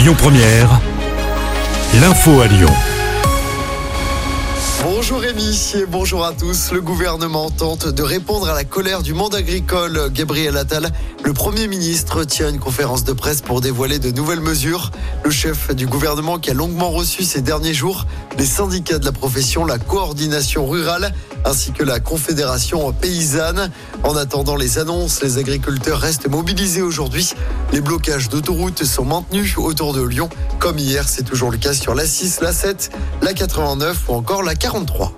Lyon Première, l'info à Lyon. Bonjour Rémi et bonjour à tous. Le gouvernement tente de répondre à la colère du monde agricole. Gabriel Attal, le Premier ministre, tient une conférence de presse pour dévoiler de nouvelles mesures. Le chef du gouvernement qui a longuement reçu ces derniers jours les syndicats de la profession, la coordination rurale ainsi que la confédération paysanne. En attendant les annonces, les agriculteurs restent mobilisés aujourd'hui. Les blocages d'autoroutes sont maintenus autour de Lyon, comme hier, c'est toujours le cas sur la 6, la 7, la 89 ou encore la 43.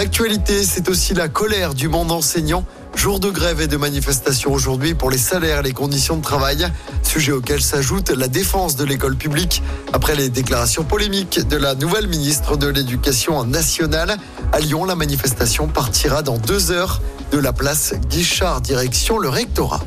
L'actualité, c'est aussi la colère du monde enseignant. Jour de grève et de manifestation aujourd'hui pour les salaires et les conditions de travail, sujet auquel s'ajoute la défense de l'école publique après les déclarations polémiques de la nouvelle ministre de l'Éducation nationale. À Lyon, la manifestation partira dans deux heures de la place Guichard, direction le rectorat.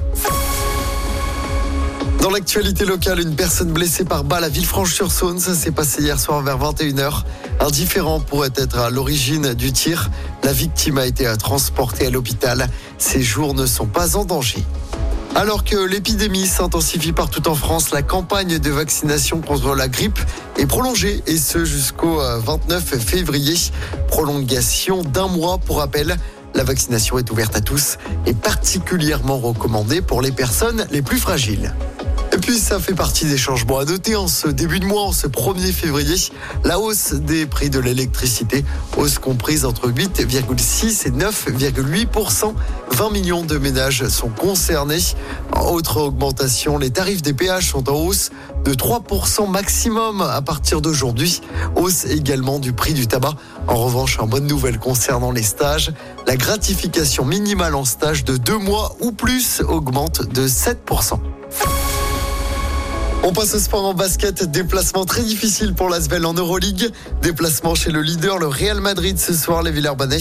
Dans l'actualité locale, une personne blessée par balle à Villefranche-sur-Saône. Ça s'est passé hier soir vers 21h. Un différent pourrait être à l'origine du tir. La victime a été transportée à l'hôpital. Ses jours ne sont pas en danger. Alors que l'épidémie s'intensifie partout en France, la campagne de vaccination contre la grippe est prolongée et ce jusqu'au 29 février. Prolongation d'un mois pour rappel. La vaccination est ouverte à tous et particulièrement recommandée pour les personnes les plus fragiles. Puis ça fait partie des changements à noter en ce début de mois, en ce 1er février. La hausse des prix de l'électricité, hausse comprise entre 8,6 et 9,8%. 20 millions de ménages sont concernés. Autre augmentation, les tarifs des péages sont en hausse de 3% maximum à partir d'aujourd'hui. Hausse également du prix du tabac. En revanche, une bonne nouvelle concernant les stages. La gratification minimale en stage de deux mois ou plus augmente de 7%. On passe au sport en basket. Déplacement très difficile pour l'Asvel en Euroleague. Déplacement chez le leader, le Real Madrid ce soir. Les Villers-Banais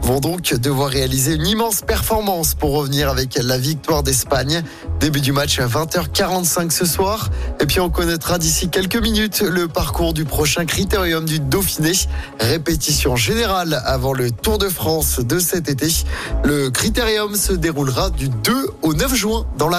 vont donc devoir réaliser une immense performance pour revenir avec la victoire d'Espagne. Début du match à 20h45 ce soir. Et puis on connaîtra d'ici quelques minutes le parcours du prochain critérium du Dauphiné. Répétition générale avant le Tour de France de cet été. Le critérium se déroulera du 2 au 9 juin dans la